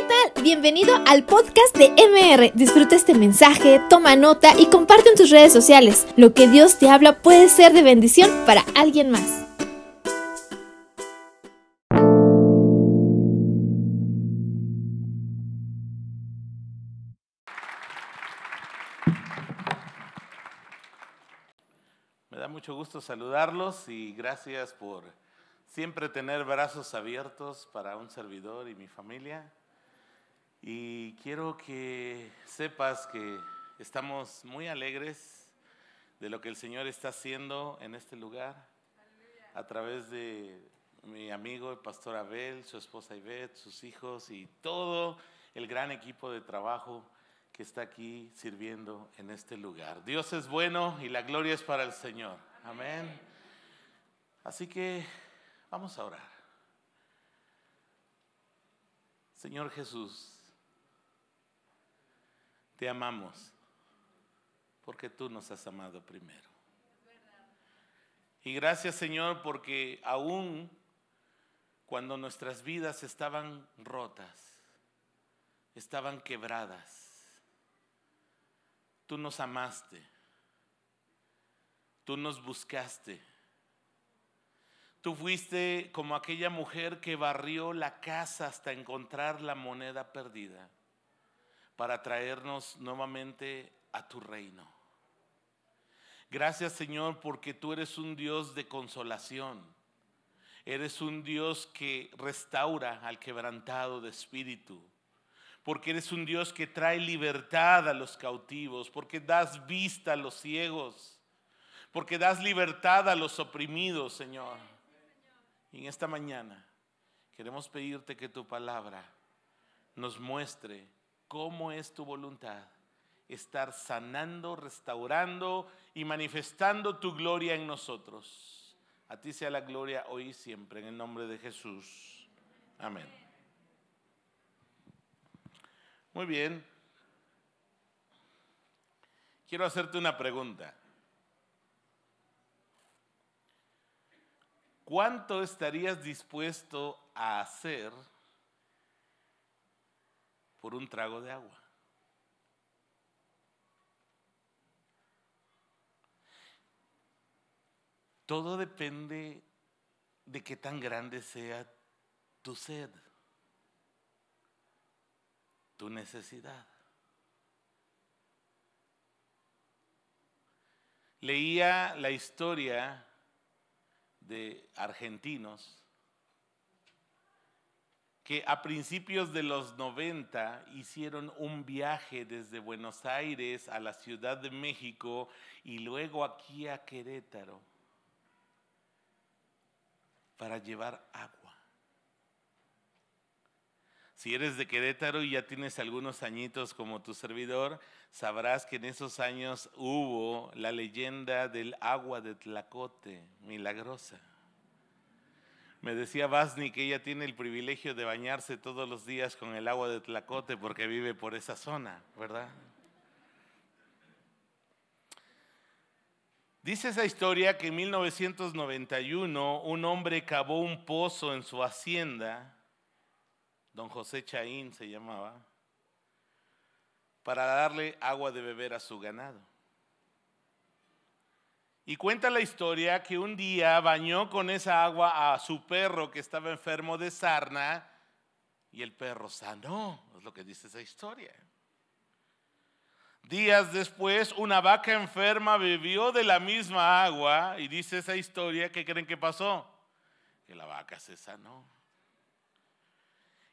¿qué tal? Bienvenido al podcast de MR. Disfruta este mensaje, toma nota y comparte en tus redes sociales. Lo que Dios te habla puede ser de bendición para alguien más. Me da mucho gusto saludarlos y gracias por siempre tener brazos abiertos para un servidor y mi familia. Y quiero que sepas que estamos muy alegres de lo que el Señor está haciendo en este lugar a través de mi amigo el pastor Abel, su esposa Ivette, sus hijos y todo el gran equipo de trabajo que está aquí sirviendo en este lugar. Dios es bueno y la gloria es para el Señor. Amén. Así que vamos a orar. Señor Jesús, te amamos porque tú nos has amado primero. Y gracias Señor porque aún cuando nuestras vidas estaban rotas, estaban quebradas, tú nos amaste, tú nos buscaste. Tú fuiste como aquella mujer que barrió la casa hasta encontrar la moneda perdida para traernos nuevamente a tu reino. Gracias Señor porque tú eres un Dios de consolación. Eres un Dios que restaura al quebrantado de espíritu. Porque eres un Dios que trae libertad a los cautivos. Porque das vista a los ciegos. Porque das libertad a los oprimidos, Señor. Y en esta mañana queremos pedirte que tu palabra nos muestre cómo es tu voluntad. Estar sanando, restaurando y manifestando tu gloria en nosotros. A ti sea la gloria hoy y siempre, en el nombre de Jesús. Amén. Muy bien. Quiero hacerte una pregunta. ¿Cuánto estarías dispuesto a hacer por un trago de agua? Todo depende de qué tan grande sea tu sed, tu necesidad. Leía la historia de argentinos que a principios de los 90 hicieron un viaje desde Buenos Aires a la Ciudad de México y luego aquí a Querétaro para llevar agua. Si eres de Querétaro y ya tienes algunos añitos como tu servidor, sabrás que en esos años hubo la leyenda del agua de Tlacote, milagrosa. Me decía Basni que ella tiene el privilegio de bañarse todos los días con el agua de Tlacote porque vive por esa zona, ¿verdad? Dice esa historia que en 1991 un hombre cavó un pozo en su hacienda, don José Chaín se llamaba, para darle agua de beber a su ganado. Y cuenta la historia que un día bañó con esa agua a su perro que estaba enfermo de sarna y el perro sanó, es lo que dice esa historia. Días después, una vaca enferma bebió de la misma agua y dice esa historia, ¿qué creen que pasó? Que la vaca se sanó.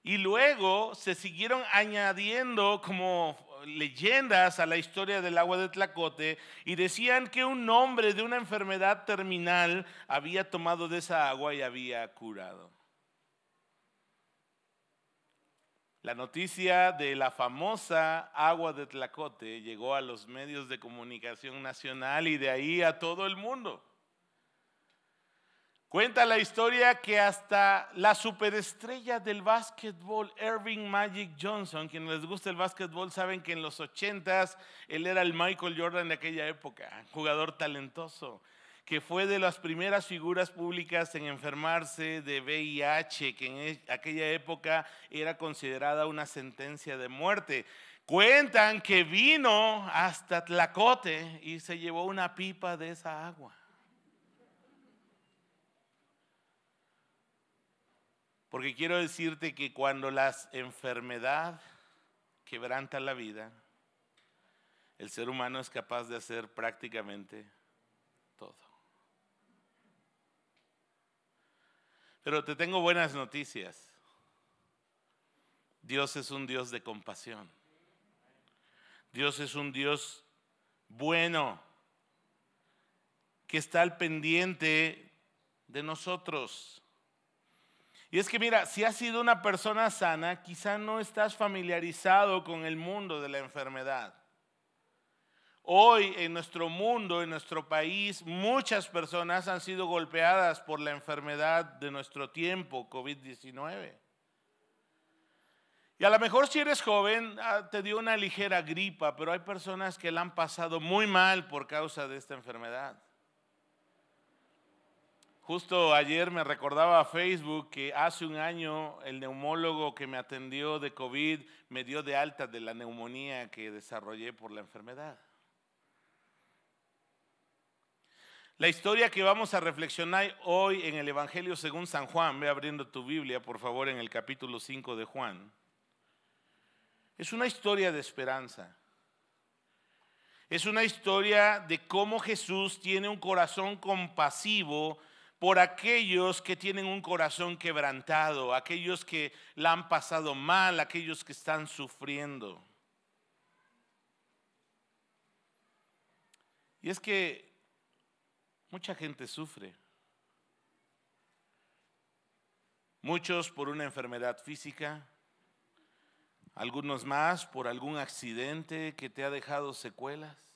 Y luego se siguieron añadiendo como leyendas a la historia del agua de Tlacote y decían que un hombre de una enfermedad terminal había tomado de esa agua y había curado. La noticia de la famosa agua de Tlacote llegó a los medios de comunicación nacional y de ahí a todo el mundo. Cuenta la historia que hasta la superestrella del básquetbol, Irving Magic Johnson, quienes les gusta el básquetbol saben que en los ochentas él era el Michael Jordan de aquella época, jugador talentoso, que fue de las primeras figuras públicas en enfermarse de VIH, que en e, aquella época era considerada una sentencia de muerte. Cuentan que vino hasta Tlacote y se llevó una pipa de esa agua. Porque quiero decirte que cuando la enfermedad quebranta la vida, el ser humano es capaz de hacer prácticamente todo. Pero te tengo buenas noticias. Dios es un Dios de compasión. Dios es un Dios bueno, que está al pendiente de nosotros. Y es que mira, si has sido una persona sana, quizá no estás familiarizado con el mundo de la enfermedad. Hoy en nuestro mundo, en nuestro país, muchas personas han sido golpeadas por la enfermedad de nuestro tiempo, COVID-19. Y a lo mejor si eres joven, ah, te dio una ligera gripa, pero hay personas que la han pasado muy mal por causa de esta enfermedad. Justo ayer me recordaba a Facebook que hace un año el neumólogo que me atendió de COVID me dio de alta de la neumonía que desarrollé por la enfermedad. La historia que vamos a reflexionar hoy en el Evangelio según San Juan, ve abriendo tu Biblia por favor en el capítulo 5 de Juan, es una historia de esperanza. Es una historia de cómo Jesús tiene un corazón compasivo por aquellos que tienen un corazón quebrantado, aquellos que la han pasado mal, aquellos que están sufriendo. Y es que mucha gente sufre. Muchos por una enfermedad física, algunos más por algún accidente que te ha dejado secuelas.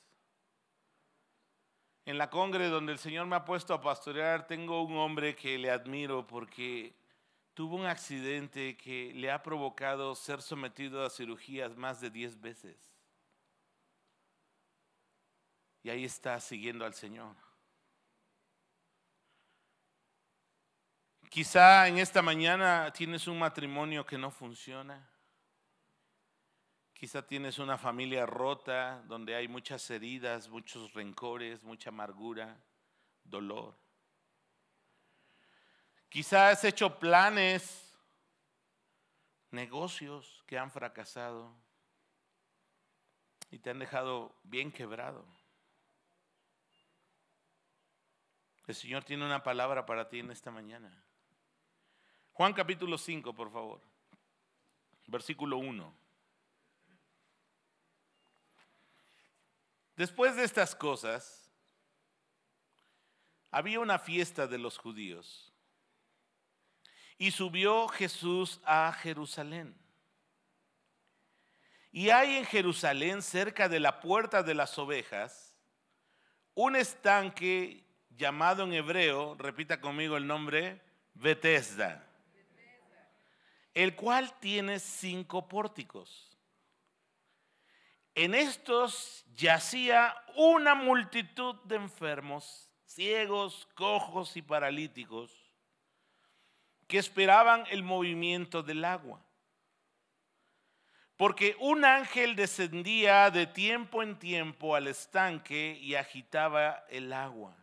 En la congre donde el Señor me ha puesto a pastorear, tengo un hombre que le admiro porque tuvo un accidente que le ha provocado ser sometido a cirugías más de 10 veces. Y ahí está siguiendo al Señor. Quizá en esta mañana tienes un matrimonio que no funciona. Quizá tienes una familia rota donde hay muchas heridas, muchos rencores, mucha amargura, dolor. Quizá has hecho planes, negocios que han fracasado y te han dejado bien quebrado. El Señor tiene una palabra para ti en esta mañana. Juan capítulo 5, por favor. Versículo 1. Después de estas cosas, había una fiesta de los judíos y subió Jesús a Jerusalén. Y hay en Jerusalén, cerca de la puerta de las ovejas, un estanque llamado en hebreo, repita conmigo el nombre, Bethesda, el cual tiene cinco pórticos. En estos yacía una multitud de enfermos, ciegos, cojos y paralíticos, que esperaban el movimiento del agua. Porque un ángel descendía de tiempo en tiempo al estanque y agitaba el agua.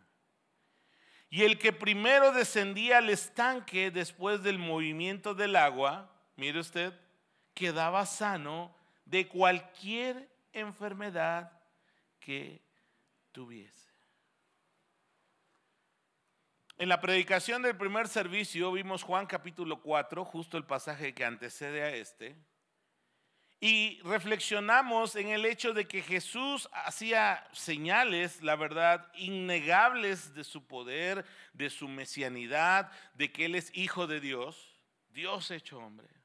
Y el que primero descendía al estanque después del movimiento del agua, mire usted, quedaba sano de cualquier enfermedad que tuviese. En la predicación del primer servicio vimos Juan capítulo 4, justo el pasaje que antecede a este, y reflexionamos en el hecho de que Jesús hacía señales, la verdad, innegables de su poder, de su mesianidad, de que Él es hijo de Dios, Dios hecho hombre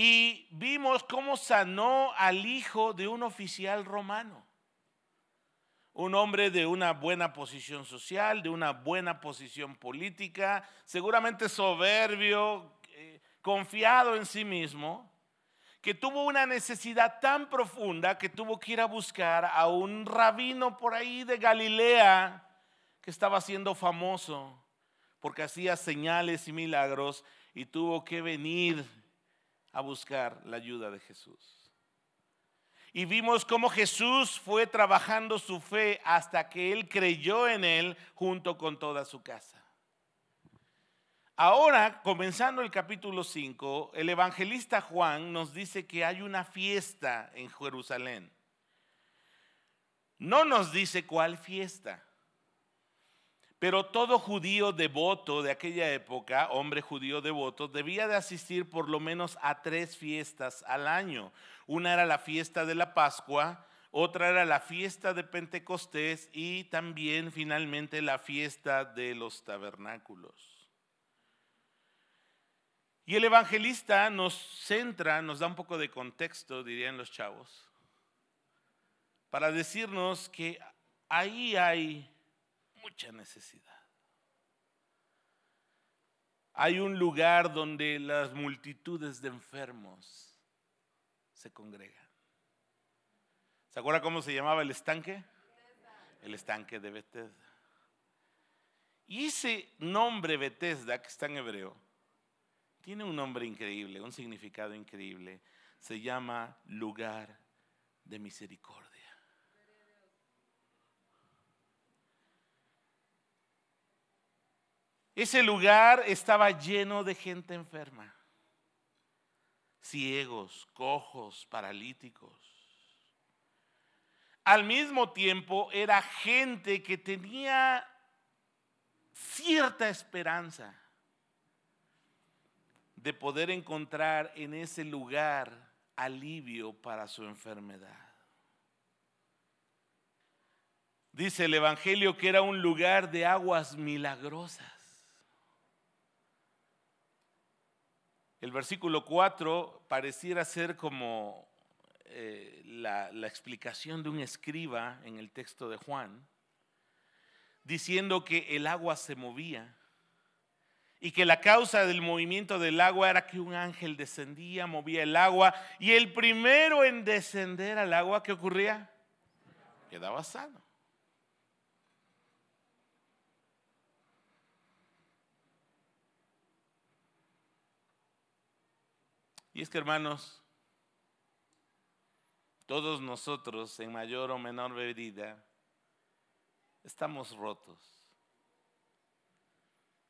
y vimos cómo sanó al hijo de un oficial romano. Un hombre de una buena posición social, de una buena posición política, seguramente soberbio, eh, confiado en sí mismo, que tuvo una necesidad tan profunda que tuvo que ir a buscar a un rabino por ahí de Galilea que estaba siendo famoso porque hacía señales y milagros y tuvo que venir a buscar la ayuda de Jesús. Y vimos cómo Jesús fue trabajando su fe hasta que él creyó en él junto con toda su casa. Ahora, comenzando el capítulo 5, el evangelista Juan nos dice que hay una fiesta en Jerusalén. No nos dice cuál fiesta, pero todo judío devoto de aquella época, hombre judío devoto, debía de asistir por lo menos a tres fiestas al año. Una era la fiesta de la Pascua, otra era la fiesta de Pentecostés y también finalmente la fiesta de los tabernáculos. Y el evangelista nos centra, nos da un poco de contexto, dirían los chavos, para decirnos que ahí hay mucha necesidad. Hay un lugar donde las multitudes de enfermos se congregan. ¿Se acuerda cómo se llamaba el estanque? El estanque de Bethesda. Y ese nombre Bethesda, que está en hebreo, tiene un nombre increíble, un significado increíble. Se llama lugar de misericordia. Ese lugar estaba lleno de gente enferma, ciegos, cojos, paralíticos. Al mismo tiempo era gente que tenía cierta esperanza de poder encontrar en ese lugar alivio para su enfermedad. Dice el Evangelio que era un lugar de aguas milagrosas. El versículo 4 pareciera ser como eh, la, la explicación de un escriba en el texto de Juan, diciendo que el agua se movía y que la causa del movimiento del agua era que un ángel descendía, movía el agua y el primero en descender al agua, ¿qué ocurría? Quedaba sano. Y es que hermanos, todos nosotros en mayor o menor medida estamos rotos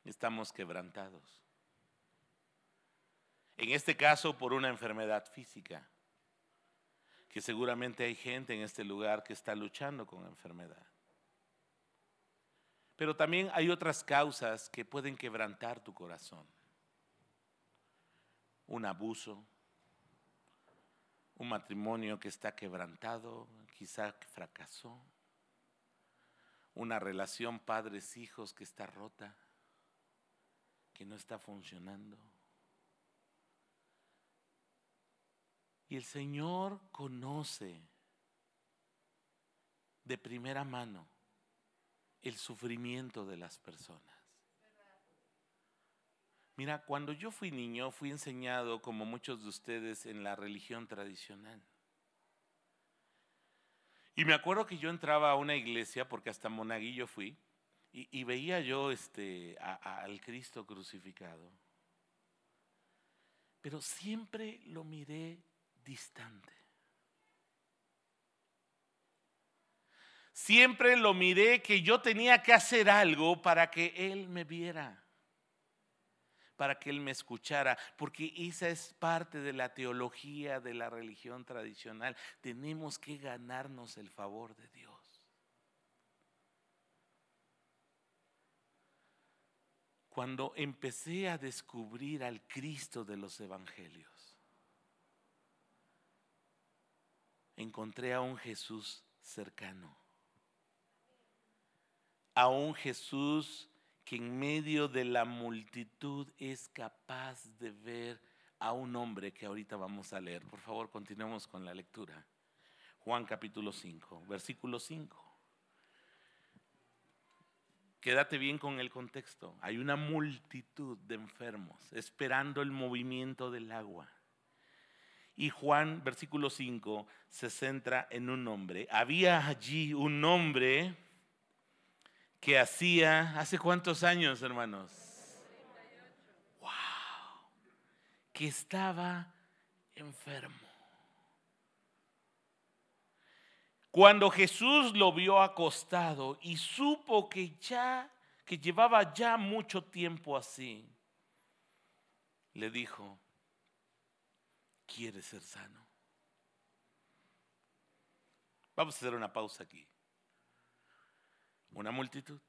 estamos quebrantados. En este caso por una enfermedad física, que seguramente hay gente en este lugar que está luchando con enfermedad. Pero también hay otras causas que pueden quebrantar tu corazón. Un abuso, un matrimonio que está quebrantado, quizá fracasó, una relación padres-hijos que está rota que no está funcionando. Y el Señor conoce de primera mano el sufrimiento de las personas. Mira, cuando yo fui niño fui enseñado, como muchos de ustedes, en la religión tradicional. Y me acuerdo que yo entraba a una iglesia, porque hasta Monaguillo fui, y, veía yo este, al Cristo crucificado, pero siempre lo miré distante. Siempre lo miré que yo tenía que hacer algo para que Él me viera, para que Él me escuchara, porque esa es parte de la teología de la religión tradicional. Tenemos que ganarnos el favor de Dios. cuando empecé a descubrir al Cristo de los Evangelios, encontré a un Jesús cercano, a un Jesús que en medio de la multitud es capaz de ver a un hombre que ahorita vamos a leer. Por favor, continuemos con la lectura. Juan capítulo 5, versículo 5. Quédate bien con el contexto. Hay una multitud de enfermos esperando el movimiento del agua. Y Juan, versículo 5, se centra en un hombre. Había allí un hombre que hacía, ¿hace cuántos años, hermanos? Wow. Que estaba enfermo. Cuando Jesús lo vio acostado y supo que ya que llevaba ya mucho tiempo así, le dijo, ¿quieres ser sano? Vamos a hacer una pausa aquí. Una multitud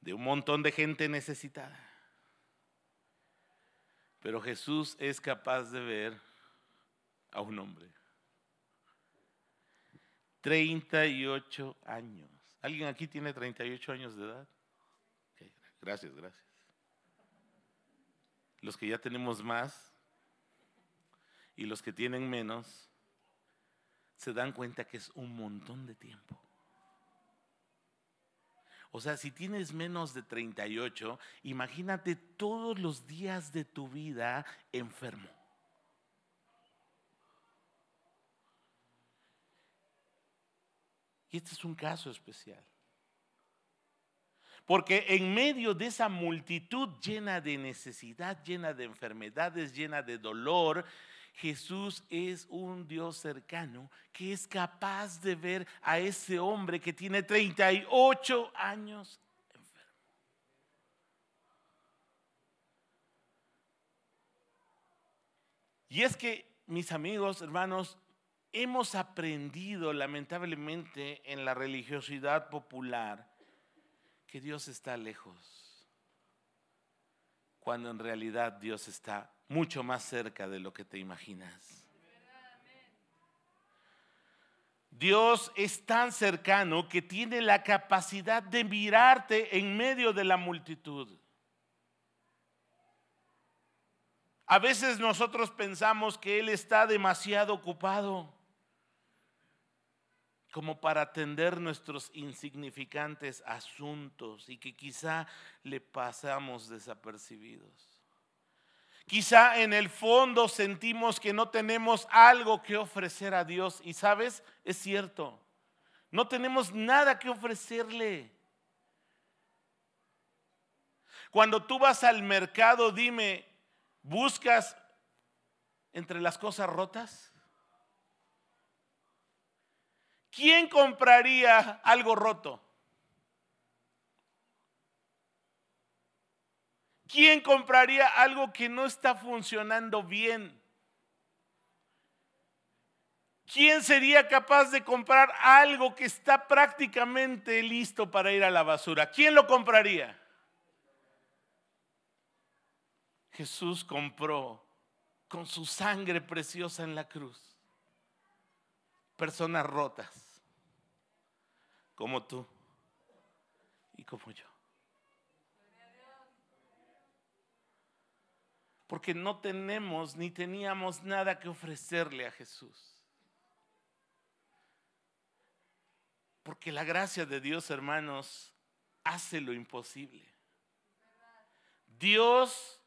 de un montón de gente necesitada. Pero Jesús es capaz de ver a un hombre. 38 años. ¿Alguien aquí tiene 38 años de edad? Gracias, gracias. Los que ya tenemos más y los que tienen menos se dan cuenta que es un montón de tiempo. O sea, si tienes menos de 38, imagínate todos los días de tu vida enfermo. Y este es un caso especial. Porque en medio de esa multitud llena de necesidad, llena de enfermedades, llena de dolor, Jesús es un Dios cercano que es capaz de ver a ese hombre que tiene 38 años enfermo. Y es que, mis amigos, hermanos, hemos aprendido lamentablemente en la religiosidad popular que Dios está lejos, cuando en realidad Dios está mucho más cerca de lo que te imaginas. Dios es tan cercano que tiene la capacidad de mirarte en medio de la multitud. A veces nosotros pensamos que Él está demasiado ocupado como para atender nuestros insignificantes asuntos y que quizá le pasamos desapercibidos. Quizá en el fondo sentimos que no tenemos algo que ofrecer a Dios y sabes, es cierto, no tenemos nada que ofrecerle. Cuando tú vas al mercado, dime, ¿buscas entre las cosas rotas? ¿quién compraría algo roto? ¿Quién compraría algo que no está funcionando bien? ¿Quién sería capaz de comprar algo que está prácticamente listo para ir a la basura? ¿Quién lo compraría? Jesús compró con su sangre preciosa en la cruz personas rotas, como tú y como yo. Porque no tenemos ni teníamos nada que ofrecerle a Jesús. Porque la gracia de Dios, hermanos, hace lo imposible. Dios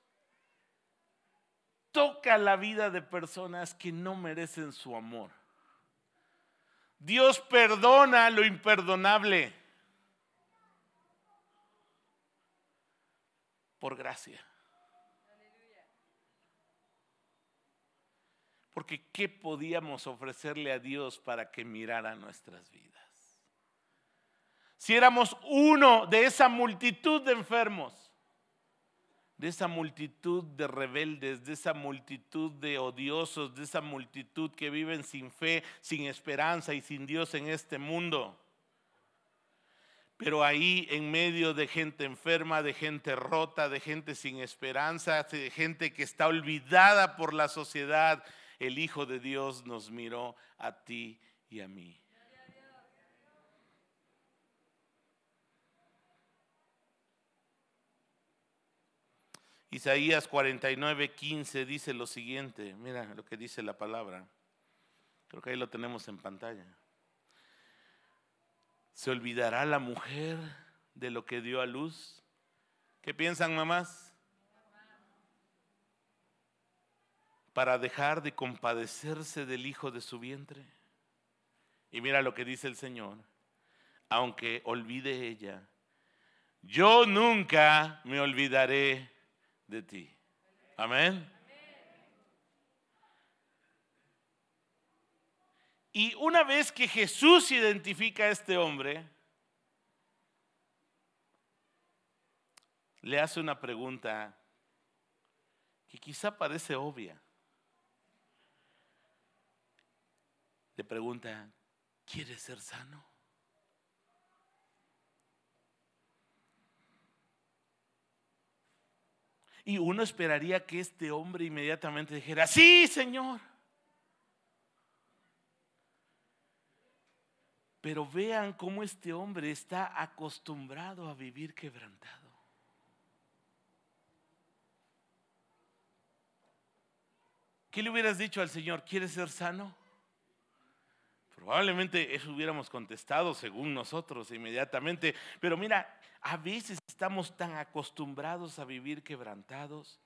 toca la vida de personas que no merecen su amor. Dios perdona lo imperdonable. Por gracia. Porque ¿qué podíamos ofrecerle a Dios para que mirara nuestras vidas? Si éramos uno de esa multitud de enfermos, de esa multitud de rebeldes, de esa multitud de odiosos, de esa multitud que viven sin fe, sin esperanza y sin Dios en este mundo. Pero ahí en medio de gente enferma, de gente rota, de gente sin esperanza, de gente que está olvidada por la sociedad, el Hijo de Dios nos miró a ti y a mí. Isaías 49, 15 dice lo siguiente, mira lo que dice la palabra. Creo que ahí lo tenemos en pantalla. ¿Se olvidará la mujer de lo que dio a luz? ¿Qué piensan mamás? Para dejar de compadecerse del hijo de su vientre. Y mira lo que dice el Señor. Aunque olvide ella yo nunca me olvidaré de ti. Amén. Y una vez que Jesús identifica a este hombre, le hace una pregunta que quizá parece obvia. Le pregunta, ¿quieres ser sano? Y uno esperaría que este hombre inmediatamente dijera, sí, Señor. Pero vean cómo este hombre está acostumbrado a vivir quebrantado. ¿Qué le hubieras dicho al Señor? ¿Quieres ser sano? Probablemente eso hubiéramos contestado según nosotros inmediatamente. Pero mira, a veces estamos tan acostumbrados a vivir quebrantados.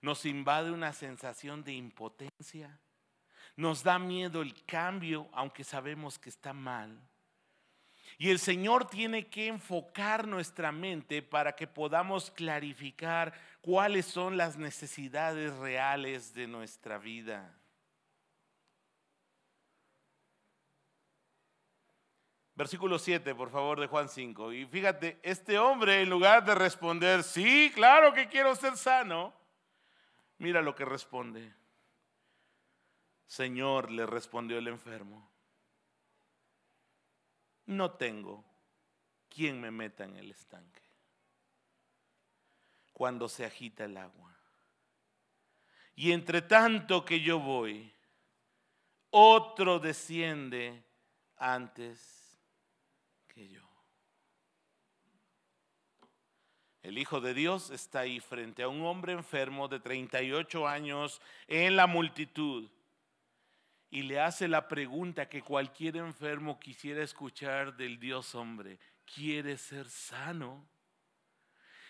Nos invade una sensación de impotencia nos da miedo el cambio, aunque sabemos que está mal. Y el Señor tiene que enfocar nuestra mente para que podamos clarificar cuáles son las necesidades reales de nuestra vida. Versículo 7, por favor, de Juan 5. Y fíjate, este hombre, en lugar de responder, sí, claro que quiero ser sano, mira lo que responde. Señor, le respondió el enfermo, no tengo quien me meta en el estanque cuando se agita el agua. Y entre tanto que yo voy, otro desciende antes que yo. El Hijo de Dios está ahí frente a un hombre enfermo de 38 años en la multitud y le hace la pregunta que cualquier enfermo quisiera escuchar del Dios hombre. ¿Quiere ser sano?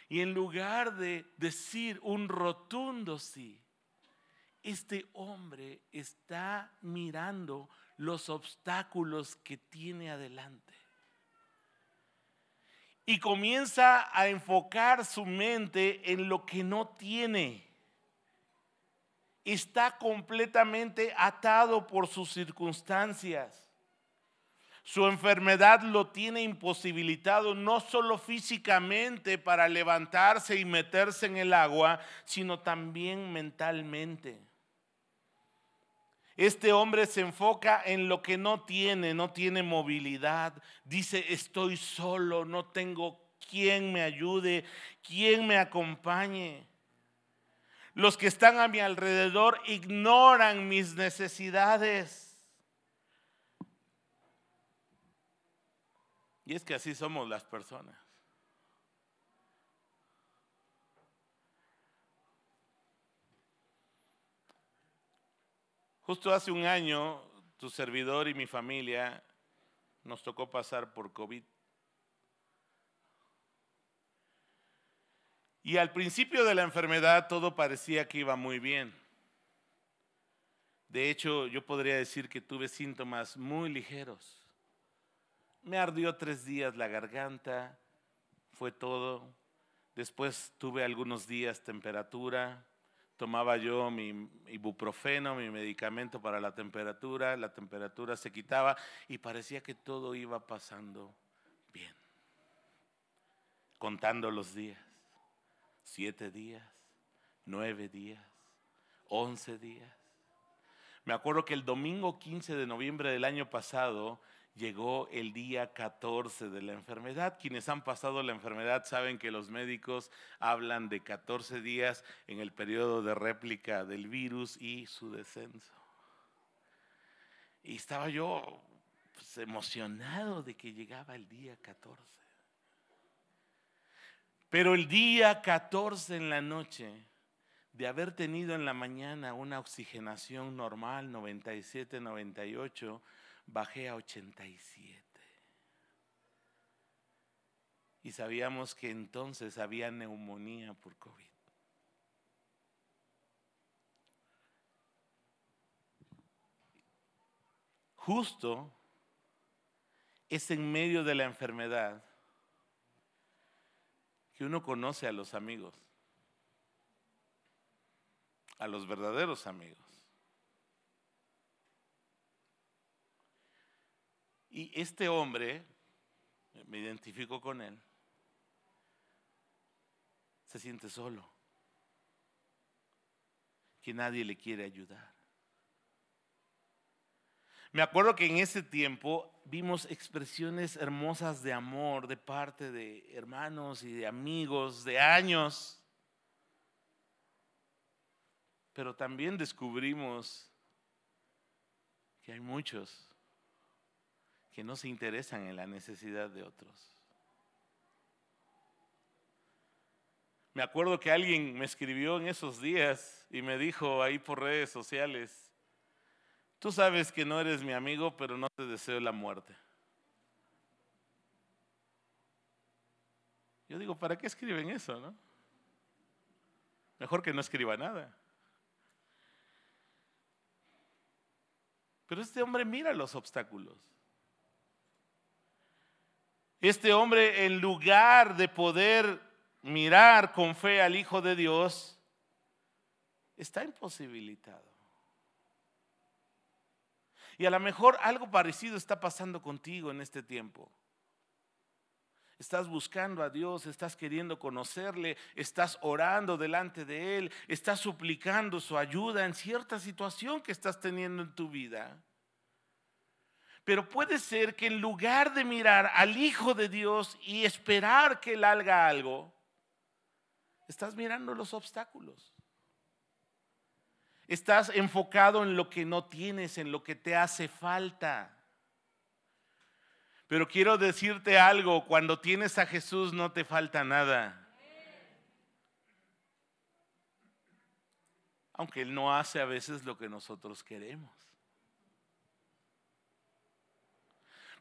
Y en lugar de decir un rotundo sí, este hombre está mirando los obstáculos que tiene adelante. Y comienza a enfocar su mente en lo que no tiene está completamente atado por sus circunstancias. Su enfermedad lo tiene imposibilitado no solo físicamente para levantarse y meterse en el agua, sino también mentalmente. Este hombre se enfoca en lo que no tiene, no tiene movilidad. Dice, estoy solo, no tengo quien me ayude, quien me acompañe. Los que están a mi alrededor ignoran mis necesidades. Y es que así somos las personas. Justo hace un año, tu servidor y mi familia nos tocó pasar por COVID. Y al principio de la enfermedad todo parecía que iba muy bien. De hecho, yo podría decir que tuve síntomas muy ligeros. Me ardió tres días la garganta, fue todo. Después tuve algunos días temperatura. Tomaba yo mi ibuprofeno, mi medicamento para la temperatura. La temperatura se quitaba y parecía que todo iba pasando bien. Contando los días siete días, nueve días, once días. Me acuerdo que el domingo 15 de noviembre del año pasado llegó el día 14 de la enfermedad. Quienes han pasado la enfermedad saben que los médicos hablan de 14 días en el periodo de réplica del virus y su descenso. Y estaba yo pues, emocionado de que llegaba el día 14. Pero el día 14 en la noche, de haber tenido en la mañana una oxigenación normal, 97, 98, bajé a 87. Y sabíamos que entonces había neumonía por COVID. Justo es en medio de la enfermedad que uno conoce a los amigos, a los verdaderos amigos. Y este hombre, me identifico con él, se siente solo, que nadie le quiere ayudar. Me acuerdo que en ese tiempo vimos expresiones hermosas de amor de parte de hermanos y de amigos de años, pero también descubrimos que hay muchos que no se interesan en la necesidad de otros. Me acuerdo que alguien me escribió en esos días y me dijo ahí por redes sociales, tú sabes que no eres mi amigo, pero no te deseo la muerte. Yo digo, ¿para qué escriben eso, no? Mejor que no escriba nada. Pero este hombre mira los obstáculos. Este hombre, en lugar de poder mirar con fe al Hijo de Dios, está imposibilitado. Y a lo mejor algo parecido está pasando contigo en este tiempo. Estás buscando a Dios, estás queriendo conocerle, estás orando delante de Él, estás suplicando su ayuda en cierta situación que estás teniendo en tu vida. Pero puede ser que en lugar de mirar al Hijo de Dios y esperar que Él haga algo, estás mirando los obstáculos. Estás enfocado en lo que no tienes, en lo que te hace falta. Pero quiero decirte algo, cuando tienes a Jesús no te falta nada. Aunque Él no hace a veces lo que nosotros queremos.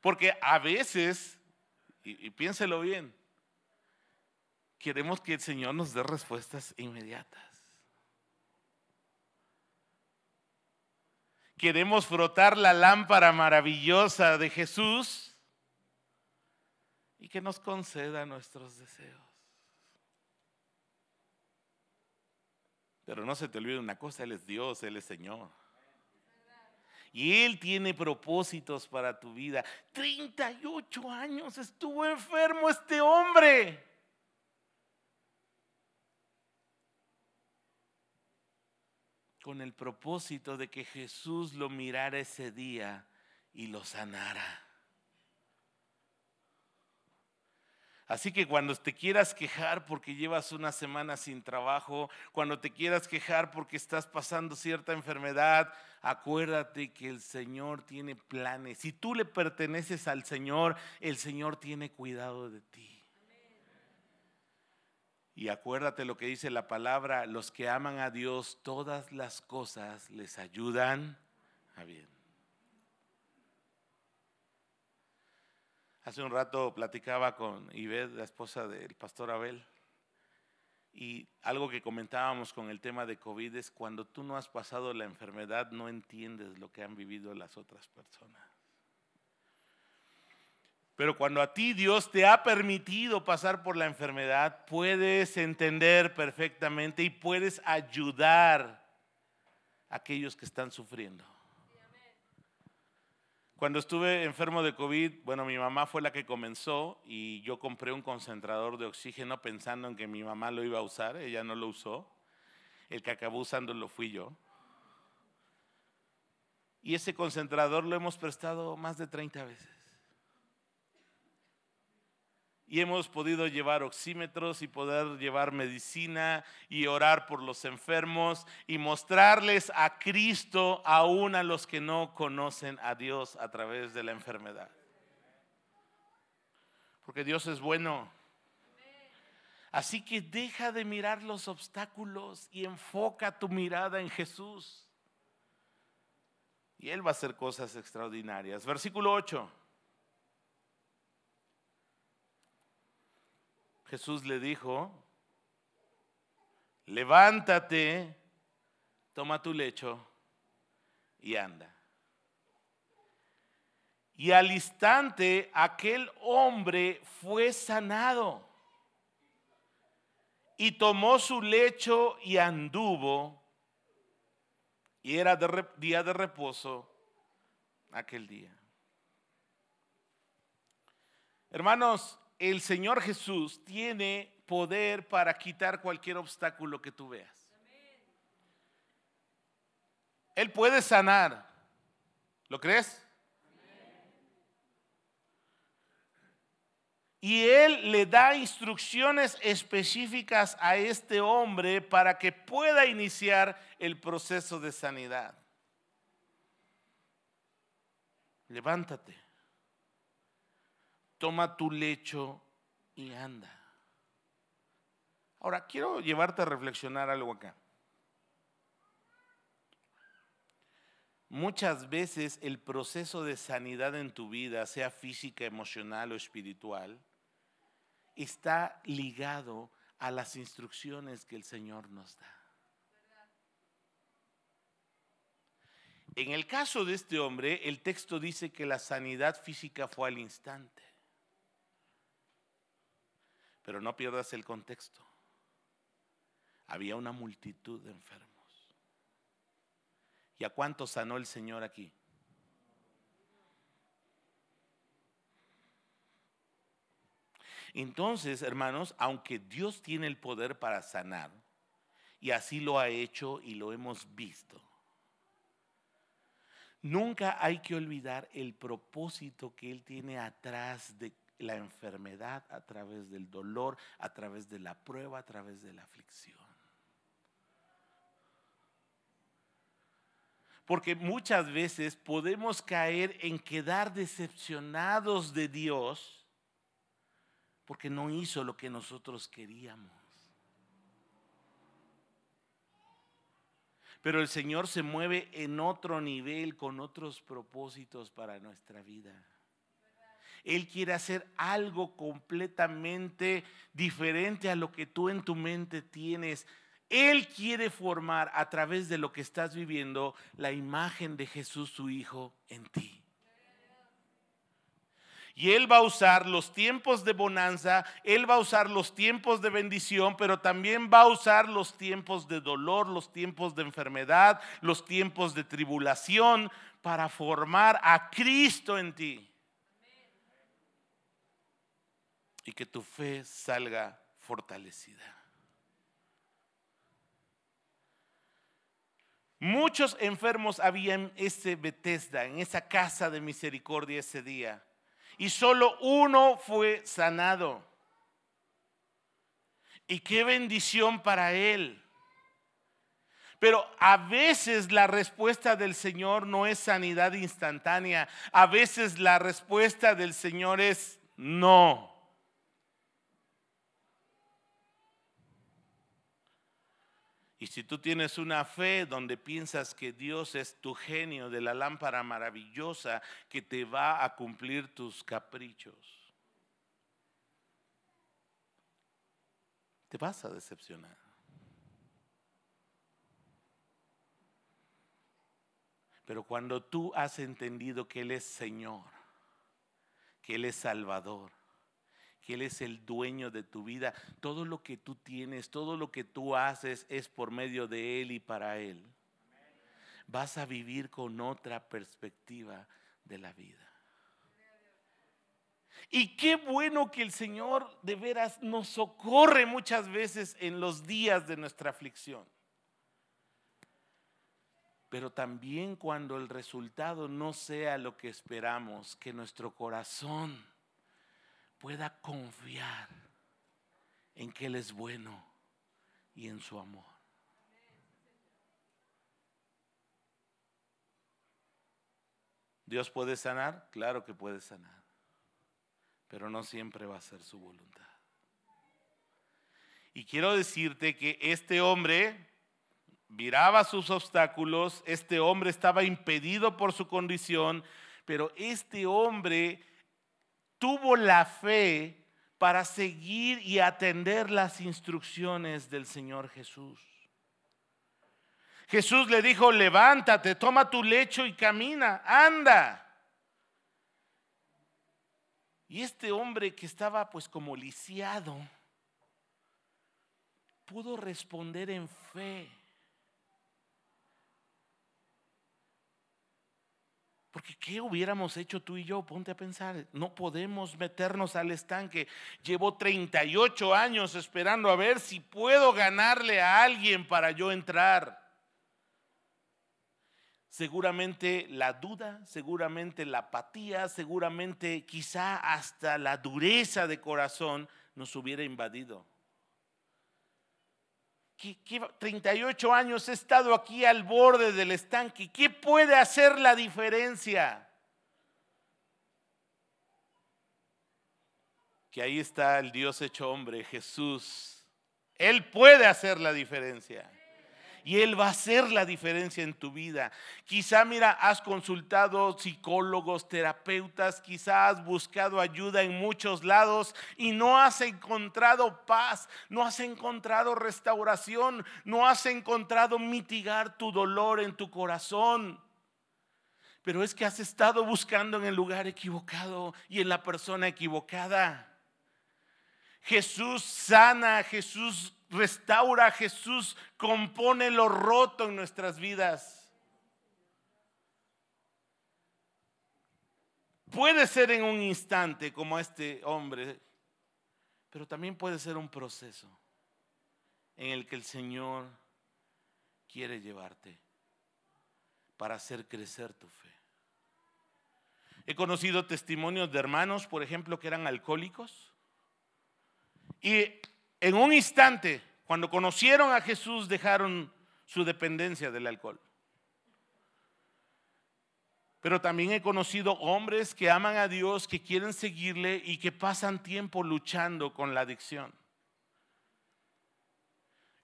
Porque a veces, y, piénselo bien, queremos que el Señor nos dé respuestas inmediatas. Queremos frotar la lámpara maravillosa de Jesús y que nos conceda nuestros deseos. Pero no se te olvide una cosa, Él es Dios, Él es Señor. Y Él tiene propósitos para tu vida. 38 años estuvo enfermo este hombre. Con el propósito de que Jesús lo mirara ese día y lo sanara. Así que cuando te quieras quejar porque llevas una semana sin trabajo, cuando te quieras quejar porque estás pasando cierta enfermedad, acuérdate que el Señor tiene planes. Si tú le perteneces al Señor, el Señor tiene cuidado de ti. Y acuérdate lo que dice la palabra, los que aman a Dios, todas las cosas les ayudan a bien. Hace un rato platicaba con Ivette, la esposa del pastor Abel, y algo que comentábamos con el tema de COVID es cuando tú no has pasado la enfermedad, no entiendes lo que han vivido las otras personas. Pero cuando a ti Dios te ha permitido pasar por la enfermedad, puedes entender perfectamente y puedes ayudar a aquellos que están sufriendo. Cuando estuve enfermo de COVID, bueno, mi mamá fue la que comenzó y yo compré un concentrador de oxígeno pensando en que mi mamá lo iba a usar, ella no lo usó. El que acabó usándolo fui yo. Y ese concentrador lo hemos prestado más de 30 veces y hemos podido llevar oxímetros y poder llevar medicina y orar por los enfermos y mostrarles a Cristo aún a los que no conocen a Dios a través de la enfermedad. Porque Dios es bueno. Así que deja de mirar los obstáculos y enfoca tu mirada en Jesús. Y Él va a hacer cosas extraordinarias. Versículo 8. Jesús le dijo, levántate, toma tu lecho y anda. Y al instante aquel hombre fue sanado. y tomó su lecho y anduvo, y era día de reposo aquel día. Hermanos, el Señor Jesús tiene poder para quitar cualquier obstáculo que tú veas. Él puede sanar. ¿Lo crees? Y él le da instrucciones específicas a este hombre para que pueda iniciar el proceso de sanidad. Levántate, toma tu lecho y anda. Ahora, quiero llevarte a reflexionar algo acá. Muchas veces el proceso de sanidad en tu vida, sea física, emocional o espiritual, está ligado a las instrucciones que el Señor nos da. En el caso de este hombre, el texto dice que la sanidad física fue al instante. Pero no pierdas el contexto. Había una multitud de enfermos. ¿Y a cuánto sanó el Señor aquí? Entonces, hermanos, aunque Dios tiene el poder para sanar, y así lo ha hecho y lo hemos visto, nunca hay que olvidar el propósito que Él tiene atrás de la enfermedad, a través del dolor, a través de la prueba, a través de la aflicción. Porque muchas veces podemos caer en quedar decepcionados de Dios porque no hizo lo que nosotros queríamos. Pero el Señor se mueve en otro nivel, con otros propósitos para nuestra vida. Él quiere hacer algo completamente diferente a lo que tú en tu mente tienes. Él quiere formar a través de lo que estás viviendo la imagen de Jesús su Hijo en ti. Y Él va a usar los tiempos de bonanza, Él va a usar los tiempos de bendición, pero también va a usar los tiempos de dolor, los tiempos de enfermedad, los tiempos de tribulación para formar a Cristo en ti. Y que tu fe salga fortalecida. Muchos enfermos había en ese Bethesda, en esa casa de misericordia ese día y solo uno fue sanado. Y qué bendición para él. Pero a veces la respuesta del Señor no es sanidad instantánea. A veces la respuesta del Señor es no. Y si tú tienes una fe donde piensas que Dios es tu genio de la lámpara maravillosa que te va a cumplir tus caprichos, te vas a decepcionar. Pero cuando tú has entendido que Él es Señor, que Él es Salvador, que Él es el dueño de tu vida. Todo lo que tú tienes, todo lo que tú haces es por medio de Él y para Él. Vas a vivir con otra perspectiva de la vida. Y qué bueno que el Señor de veras nos socorre muchas veces en los días de nuestra aflicción. Pero también cuando el resultado no sea lo que esperamos, que nuestro corazón pueda confiar en que Él es bueno y en su amor. ¿Dios puede sanar? Claro que puede sanar, pero no siempre va a ser su voluntad. Y quiero decirte que este hombre miraba sus obstáculos, este hombre estaba impedido por su condición, pero este hombre tuvo la fe para seguir y atender las instrucciones del Señor Jesús. Jesús le dijo, levántate, toma tu lecho y camina, anda. Y este hombre que estaba pues como lisiado, pudo responder en fe. Porque ¿qué hubiéramos hecho tú y yo? Ponte a pensar, no podemos meternos al estanque. Llevo 38 años esperando a ver si puedo ganarle a alguien para yo entrar. Seguramente la duda, seguramente la apatía, seguramente quizá hasta la dureza de corazón nos hubiera invadido. 38 años he estado aquí al borde del estanque. ¿Qué puede hacer la diferencia? Que ahí está el Dios hecho hombre, Jesús. Él puede hacer la diferencia y Él va a hacer la diferencia en tu vida. Quizá, mira, has consultado psicólogos, terapeutas, quizá has buscado ayuda en muchos lados y no has encontrado paz, no has encontrado restauración, no has encontrado mitigar tu dolor en tu corazón. Pero es que has estado buscando en el lugar equivocado y en la persona equivocada. Jesús sana, Jesús restaura, Jesús compone lo roto en nuestras vidas. Puede ser en un instante como este hombre, pero también puede ser un proceso en el que el Señor quiere llevarte para hacer crecer tu fe. He conocido testimonios de hermanos, por ejemplo, que eran alcohólicos y en un instante, cuando conocieron a Jesús, dejaron su dependencia del alcohol. Pero también he conocido hombres que aman a Dios, que quieren seguirle y que pasan tiempo luchando con la adicción.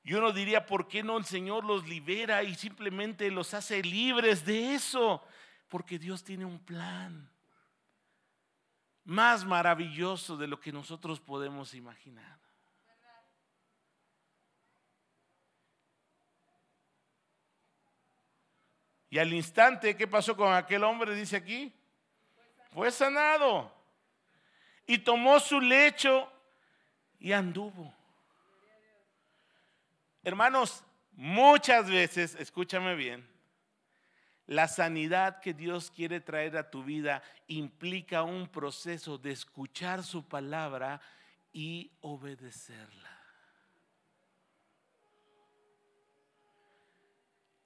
Y uno diría, ¿por qué no el Señor los libera y simplemente los hace libres de eso? Porque Dios tiene un plan más maravilloso de lo que nosotros podemos imaginar. Y al instante, ¿qué pasó con aquel hombre? Dice aquí, fue sanado. Y tomó su lecho y anduvo. Hermanos, muchas veces, escúchame bien, la sanidad que Dios quiere traer a tu vida implica un proceso de escuchar su palabra y obedecerla.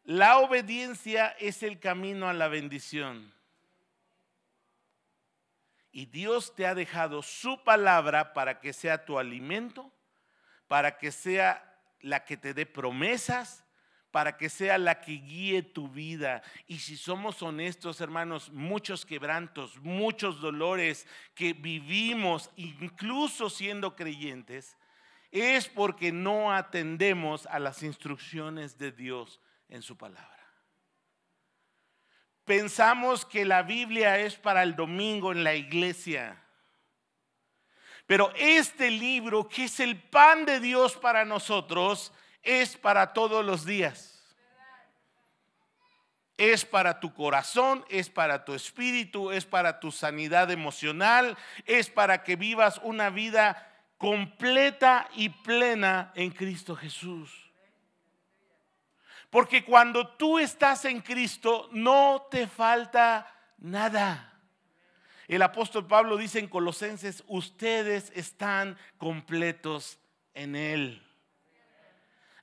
La obediencia es el camino a la bendición. Y Dios te ha dejado su palabra para que sea tu alimento, para que sea la que te dé promesas, para que sea la que guíe tu vida. Y si somos honestos, hermanos, muchos quebrantos, muchos dolores que vivimos, incluso siendo creyentes, es porque no atendemos a las instrucciones de Dios en su palabra. Pensamos que la Biblia es para el domingo en la iglesia. Pero este libro, que es el pan de Dios para nosotros, es para todos los días. Es para tu corazón, es para tu espíritu, es para tu sanidad emocional, es para que vivas una vida completa y plena en Cristo Jesús. Porque cuando tú estás en Cristo no te falta nada. El apóstol Pablo dice en Colosenses, ustedes están completos en Él.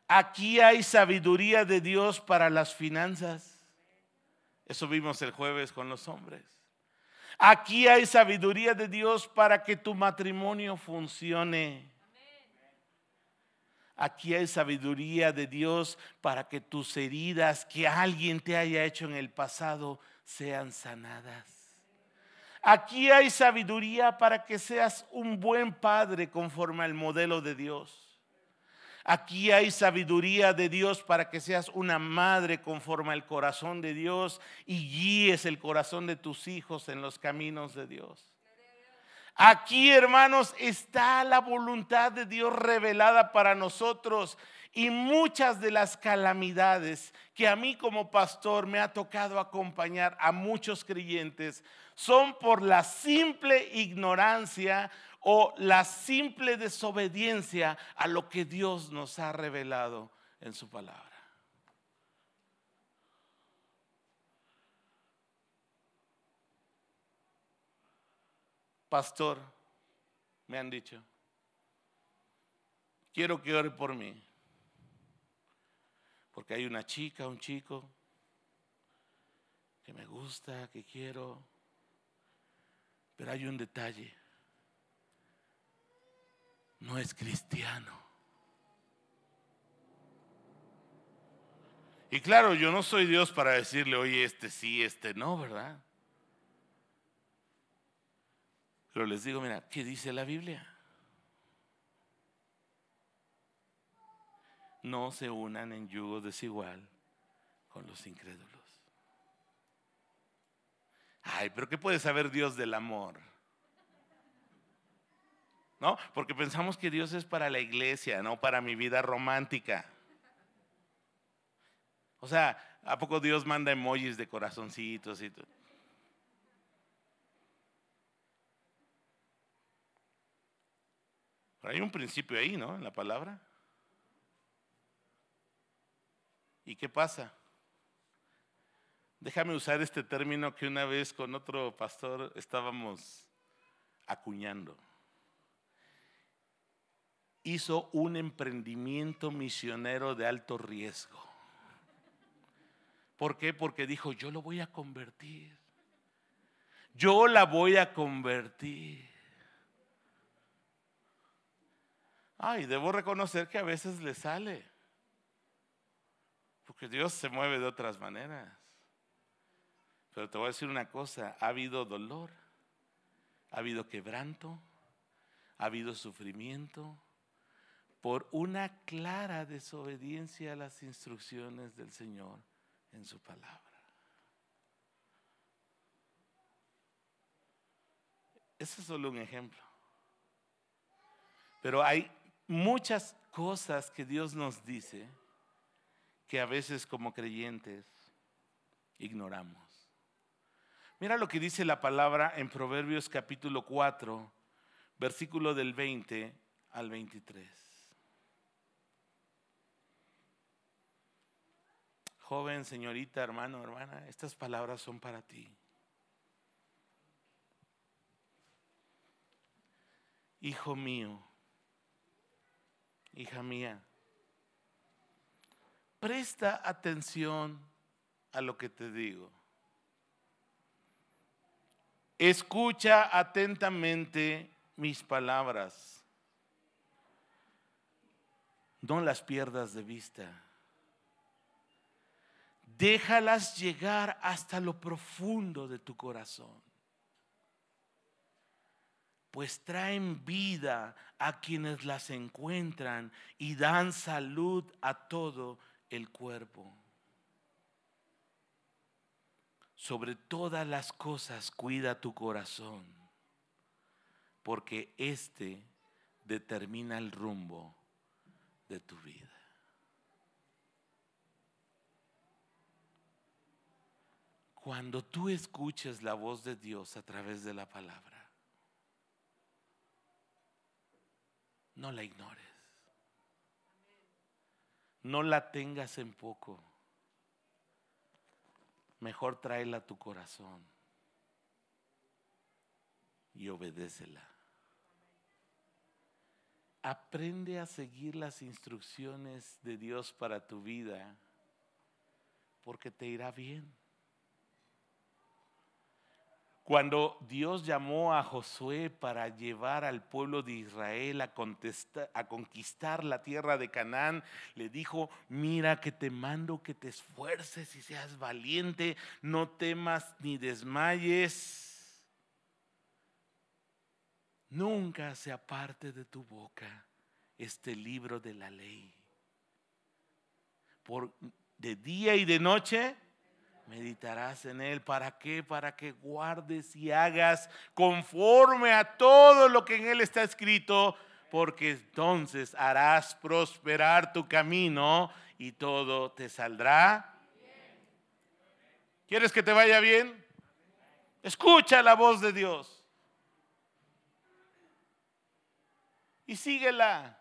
Aquí hay sabiduría de Dios para las finanzas. Eso vimos el jueves con los hombres. Aquí hay sabiduría de Dios para que tu matrimonio funcione. Aquí hay sabiduría de Dios para que tus heridas que alguien te haya hecho en el pasado sean sanadas. Aquí hay sabiduría para que seas un buen padre conforme al modelo de Dios. Aquí hay sabiduría de Dios para que seas una madre conforme al corazón de Dios y guíes el corazón de tus hijos en los caminos de Dios. Aquí, hermanos, está la voluntad de Dios revelada para nosotros. Y muchas de las calamidades que a mí como pastor me ha tocado acompañar a muchos creyentes son por la simple ignorancia o la simple desobediencia a lo que Dios nos ha revelado en su palabra. Pastor, me han dicho, quiero que ore por mí, porque hay una chica, un chico que me gusta, que quiero, pero hay un detalle, no es cristiano. Y claro, yo no soy Dios para decirle, oye, este sí, este no, ¿verdad? Pero les digo, mira, ¿qué dice la Biblia? No se unan en yugo desigual con los incrédulos. Ay, pero ¿qué puede saber Dios del amor? ¿No? Porque pensamos que Dios es para la iglesia, no para mi vida romántica. O sea, ¿a poco Dios manda emojis de corazoncitos y todo? Hay un principio ahí, ¿no? En la palabra. ¿Y qué pasa? Déjame usar este término que una vez con otro pastor estábamos acuñando. Hizo un emprendimiento misionero de alto riesgo. ¿Por qué? Porque dijo, yo lo voy a convertir. Yo la voy a convertir. Ay, debo reconocer que a veces le sale. Porque Dios se mueve de otras maneras. Pero te voy a decir una cosa, ha habido dolor, ha habido quebranto, ha habido sufrimiento por una clara desobediencia a las instrucciones del Señor en su palabra. Ese es solo un ejemplo. Pero hay muchas cosas que Dios nos dice que a veces como creyentes ignoramos. Mira lo que dice la palabra en Proverbios capítulo 4, versículo del 20 al 23. Joven, señorita, hermano, hermana, estas palabras son para ti. Hijo mío, hija mía, presta atención a lo que te digo. Escucha atentamente mis palabras. No las pierdas de vista. Déjalas llegar hasta lo profundo de tu corazón pues traen vida a quienes las encuentran y dan salud a todo el cuerpo. Sobre todas las cosas cuida tu corazón, porque éste determina el rumbo de tu vida. Cuando tú escuches la voz de Dios a través de la palabra, no la ignores. No la tengas en poco. Mejor tráela a tu corazón y obedécela. Aprende a seguir las instrucciones de Dios para tu vida porque te irá bien. Cuando Dios llamó a Josué para llevar al pueblo de Israel a, conquistar la tierra de Canaán, le dijo, mira que te mando que te esfuerces y seas valiente, no temas ni desmayes. Nunca se aparte de tu boca este libro de la ley. Por de día y de noche meditarás en él. ¿Para qué? Para que guardes y hagas conforme a todo lo que en él está escrito, porque entonces harás prosperar tu camino y todo te saldrá. ¿Quieres que te vaya bien? Escucha la voz de Dios. y síguela.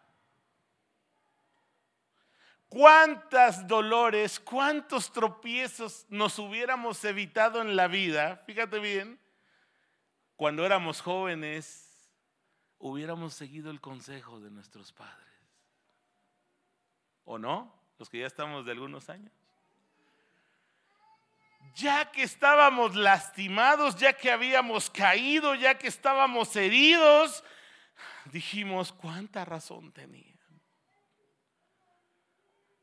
¿Cuántas dolores, cuántos tropiezos nos hubiéramos evitado en la vida? Fíjate bien, cuando éramos jóvenes, hubiéramos seguido el consejo de nuestros padres. ¿O no? Los que ya estamos de algunos años. Ya que estábamos lastimados, ya que habíamos caído, ya que estábamos heridos, dijimos, ¿cuánta razón tenía?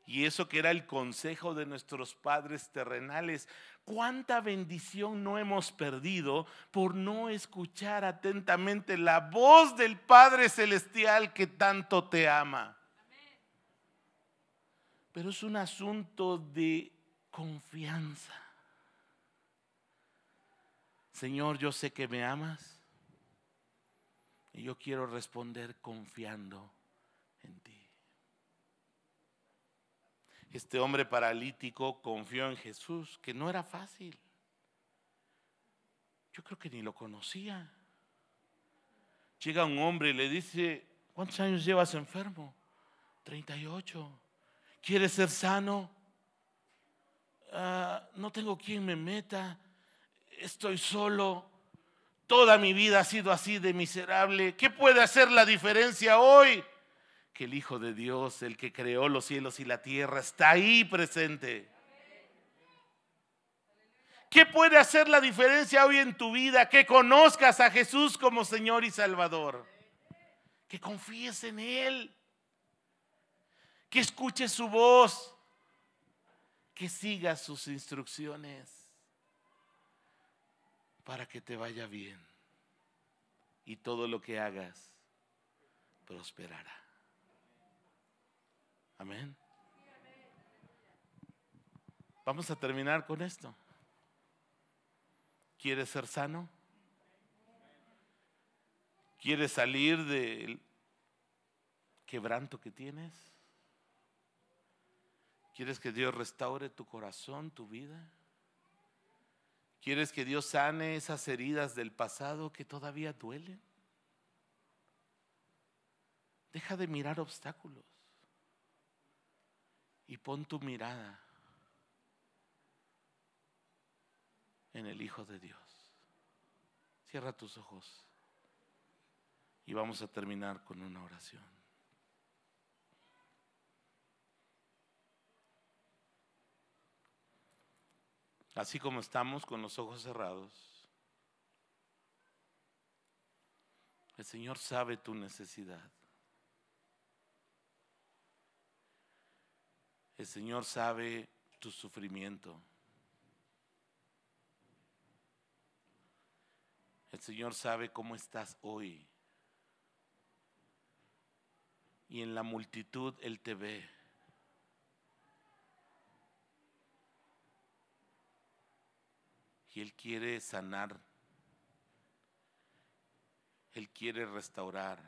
Y eso que era el consejo de nuestros padres terrenales. ¿Cuánta bendición no hemos perdido por no escuchar atentamente la voz del Padre Celestial que tanto te ama? Pero es un asunto de confianza. Señor, yo sé que me amas y yo quiero responder confiando en ti. Este hombre paralítico confió en Jesús, que no era fácil. Yo creo que ni lo conocía. Llega un hombre y le dice, ¿cuántos años llevas enfermo? 38. ¿Quieres ser sano? Ah, no tengo quien me meta. Estoy solo. Toda mi vida ha sido así de miserable. ¿Qué puede hacer la diferencia hoy? Que el Hijo de Dios, el que creó los cielos y la tierra, está ahí presente. ¿Qué puede hacer la diferencia hoy en tu vida? Que conozcas a Jesús como Señor y Salvador. Que confíes en Él. Que escuches su voz. Que sigas sus instrucciones. Para que te vaya bien. Y todo lo que hagas prosperará. Amén. Vamos a terminar con esto. ¿Quieres ser sano? ¿Quieres salir del quebranto que tienes? ¿Quieres que Dios restaure tu corazón, tu vida? ¿Quieres que Dios sane esas heridas del pasado que todavía duelen? Deja de mirar obstáculos y pon tu mirada en el Hijo de Dios. Cierra tus ojos y vamos a terminar con una oración. Así como estamos con los ojos cerrados, el Señor sabe tu necesidad. El Señor sabe tu sufrimiento. El Señor sabe cómo estás hoy. Y en la multitud Él te ve. Y Él quiere sanar. Él quiere restaurar.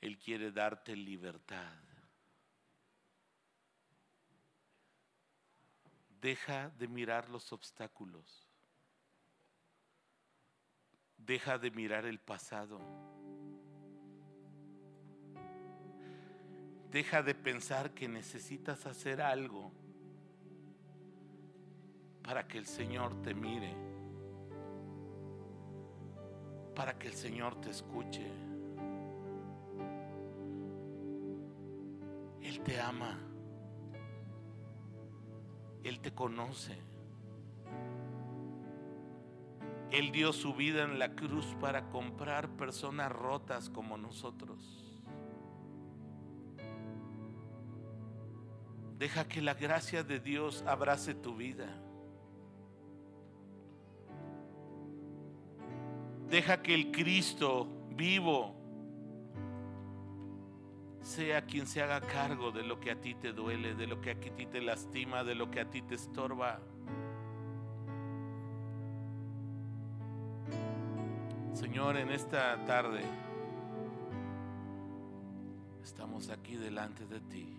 Él quiere darte libertad. Deja de mirar los obstáculos. Deja de mirar el pasado. Deja de pensar que necesitas hacer algo para que el Señor te mire, para que el Señor te escuche. Él te ama. Él te conoce. Él dio su vida en la cruz para comprar personas rotas como nosotros. Deja que la gracia de Dios abrace tu vida. Deja que el Cristo vivo sea quien se haga cargo de lo que a ti te duele, de lo que a ti te lastima, de lo que a ti te estorba. Señor, en esta tarde estamos aquí delante de ti,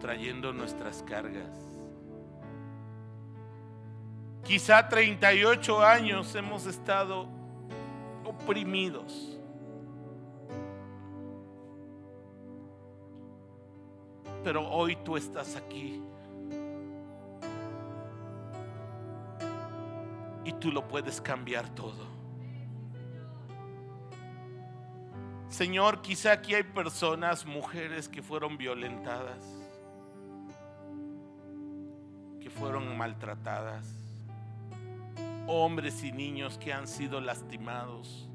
trayendo nuestras cargas. Quizá 38 años hemos estado oprimidos. Pero hoy tú estás aquí. Y tú lo puedes cambiar todo. Señor, quizá aquí hay personas, mujeres que fueron violentadas, que fueron maltratadas, hombres y niños que han sido lastimados.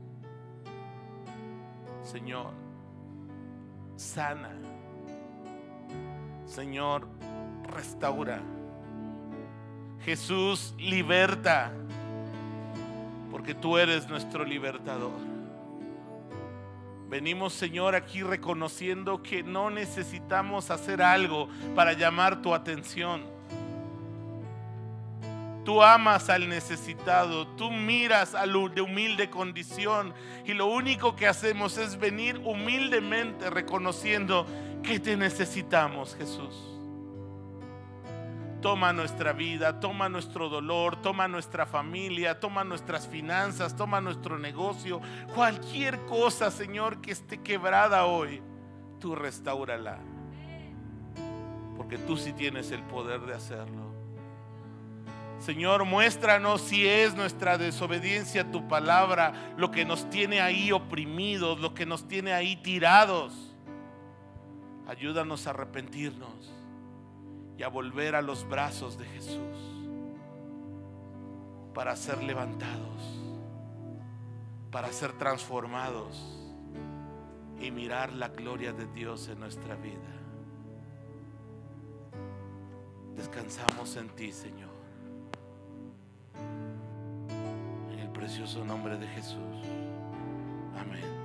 Señor, sana. Señor, restaura. Jesús, liberta, porque tú eres nuestro libertador. Venimos, Señor, aquí reconociendo que no necesitamos hacer algo para llamar tu atención. Tú amas al necesitado, tú miras al de humilde condición y lo único que hacemos es venir humildemente reconociendo que te necesitamos, Jesús. Toma nuestra vida, toma nuestro dolor, toma nuestra familia, toma nuestras finanzas, toma nuestro negocio. Cualquier cosa, Señor, que esté quebrada hoy, tú restaurala. Porque tú sí tienes el poder de hacerlo. Señor, muéstranos si es nuestra desobediencia a tu palabra lo que nos tiene ahí oprimidos, lo que nos tiene ahí tirados. Ayúdanos a arrepentirnos y a volver a los brazos de Jesús para ser levantados, para ser transformados y mirar la gloria de Dios en nuestra vida. Descansamos en ti, Señor. En el precioso nombre de Jesús. Amén.